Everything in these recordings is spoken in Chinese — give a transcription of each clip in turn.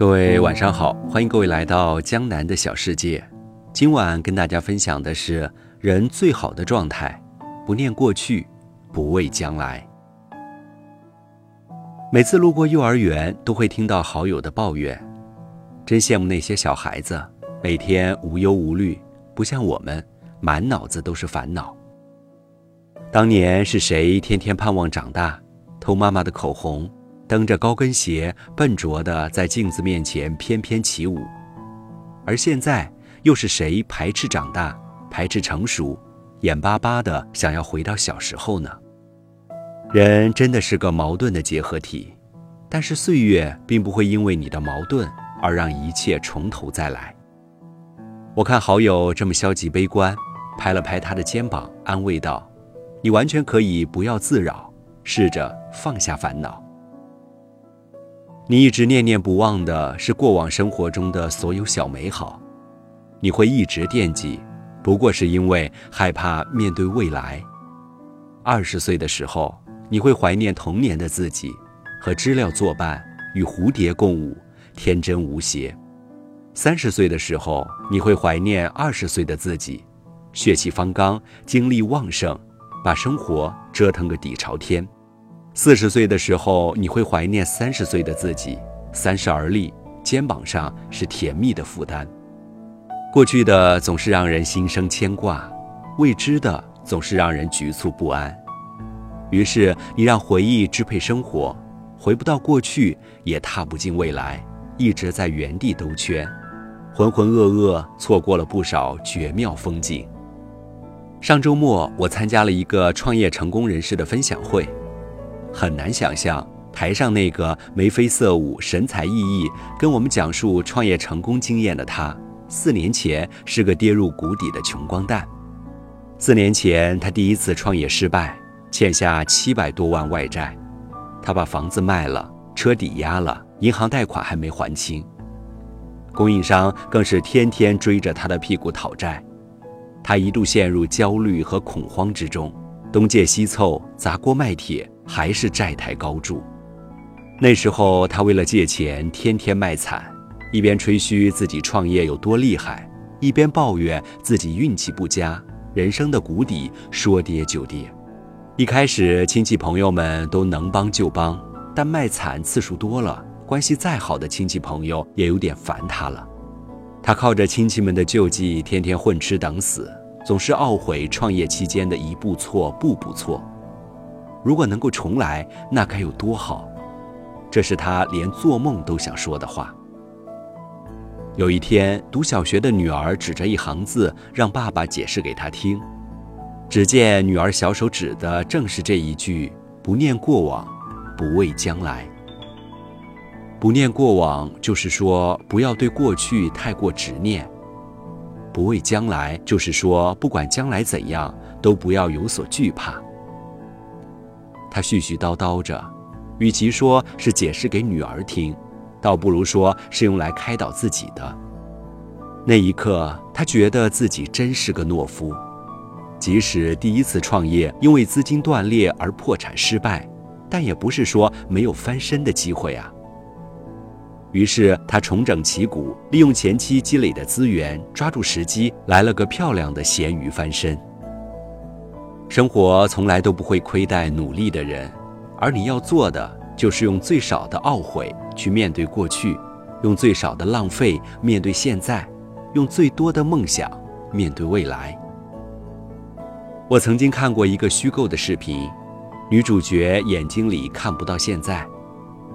各位晚上好，欢迎各位来到江南的小世界。今晚跟大家分享的是人最好的状态：不念过去，不畏将来。每次路过幼儿园，都会听到好友的抱怨，真羡慕那些小孩子，每天无忧无虑，不像我们，满脑子都是烦恼。当年是谁天天盼望长大，偷妈妈的口红？蹬着高跟鞋，笨拙地在镜子面前翩翩起舞，而现在又是谁排斥长大，排斥成熟，眼巴巴地想要回到小时候呢？人真的是个矛盾的结合体，但是岁月并不会因为你的矛盾而让一切从头再来。我看好友这么消极悲观，拍了拍他的肩膀，安慰道：“你完全可以不要自扰，试着放下烦恼。”你一直念念不忘的是过往生活中的所有小美好，你会一直惦记，不过是因为害怕面对未来。二十岁的时候，你会怀念童年的自己，和知了作伴，与蝴蝶共舞，天真无邪。三十岁的时候，你会怀念二十岁的自己，血气方刚，精力旺盛，把生活折腾个底朝天。四十岁的时候，你会怀念三十岁的自己。三十而立，肩膀上是甜蜜的负担。过去的总是让人心生牵挂，未知的总是让人局促不安。于是，你让回忆支配生活，回不到过去，也踏不进未来，一直在原地兜圈，浑浑噩噩，错过了不少绝妙风景。上周末，我参加了一个创业成功人士的分享会。很难想象，台上那个眉飞色舞、神采奕奕，跟我们讲述创业成功经验的他，四年前是个跌入谷底的穷光蛋。四年前，他第一次创业失败，欠下七百多万外债，他把房子卖了，车抵押了，银行贷款还没还清，供应商更是天天追着他的屁股讨债，他一度陷入焦虑和恐慌之中，东借西凑，砸锅卖铁。还是债台高筑。那时候，他为了借钱，天天卖惨，一边吹嘘自己创业有多厉害，一边抱怨自己运气不佳，人生的谷底说跌就跌。一开始，亲戚朋友们都能帮就帮，但卖惨次数多了，关系再好的亲戚朋友也有点烦他了。他靠着亲戚们的救济，天天混吃等死，总是懊悔创业期间的一步错，步步错。如果能够重来，那该有多好！这是他连做梦都想说的话。有一天，读小学的女儿指着一行字，让爸爸解释给他听。只见女儿小手指的正是这一句：“不念过往，不畏将来。”不念过往，就是说不要对过去太过执念；不畏将来，就是说不管将来怎样，都不要有所惧怕。他絮絮叨叨着，与其说是解释给女儿听，倒不如说是用来开导自己的。那一刻，他觉得自己真是个懦夫。即使第一次创业因为资金断裂而破产失败，但也不是说没有翻身的机会啊。于是他重整旗鼓，利用前期积累的资源，抓住时机，来了个漂亮的咸鱼翻身。生活从来都不会亏待努力的人，而你要做的就是用最少的懊悔去面对过去，用最少的浪费面对现在，用最多的梦想面对未来。我曾经看过一个虚构的视频，女主角眼睛里看不到现在，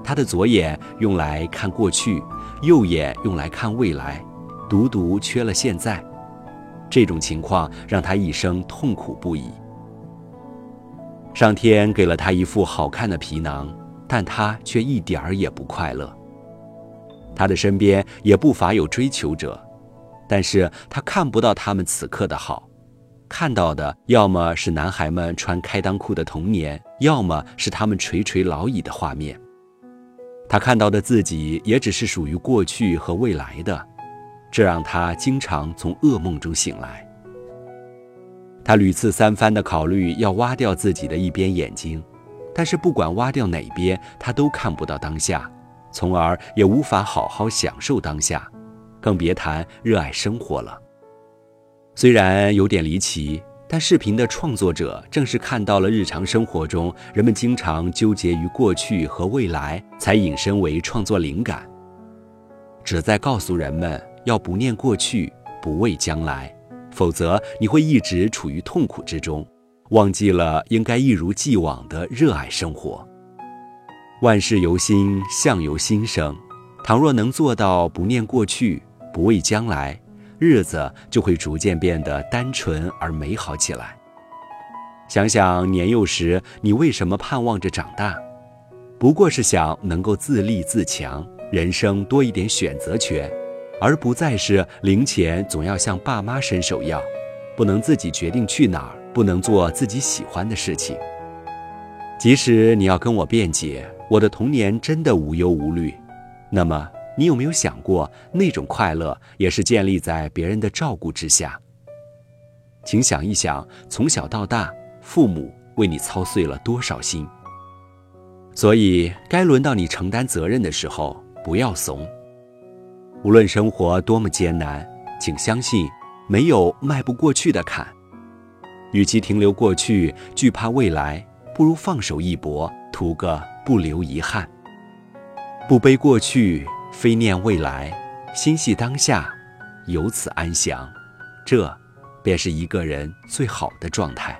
她的左眼用来看过去，右眼用来看未来，独独缺了现在。这种情况让她一生痛苦不已。上天给了他一副好看的皮囊，但他却一点儿也不快乐。他的身边也不乏有追求者，但是他看不到他们此刻的好，看到的要么是男孩们穿开裆裤的童年，要么是他们垂垂老矣的画面。他看到的自己也只是属于过去和未来的，这让他经常从噩梦中醒来。他屡次三番地考虑要挖掉自己的一边眼睛，但是不管挖掉哪边，他都看不到当下，从而也无法好好享受当下，更别谈热爱生活了。虽然有点离奇，但视频的创作者正是看到了日常生活中人们经常纠结于过去和未来，才引申为创作灵感，旨在告诉人们要不念过去，不畏将来，否则你会一直处于痛苦之中，忘记了应该一如既往的热爱生活。万事由心，相由心生。倘若能做到不念过去，不畏将来。日子就会逐渐变得单纯而美好起来。想想年幼时，你为什么盼望着长大？不过是想能够自立自强，人生多一点选择权，而不再是零钱总要向爸妈伸手要，不能自己决定去哪儿，不能做自己喜欢的事情。即使你要跟我辩解，我的童年真的无忧无虑，那么。你有没有想过，那种快乐也是建立在别人的照顾之下？请想一想，从小到大，父母为你操碎了多少心。所以，该轮到你承担责任的时候，不要怂。无论生活多么艰难，请相信，没有迈不过去的坎。与其停留过去，惧怕未来，不如放手一搏，图个不留遗憾。不悲过去。非念未来，心系当下，由此安详，这便是一个人最好的状态。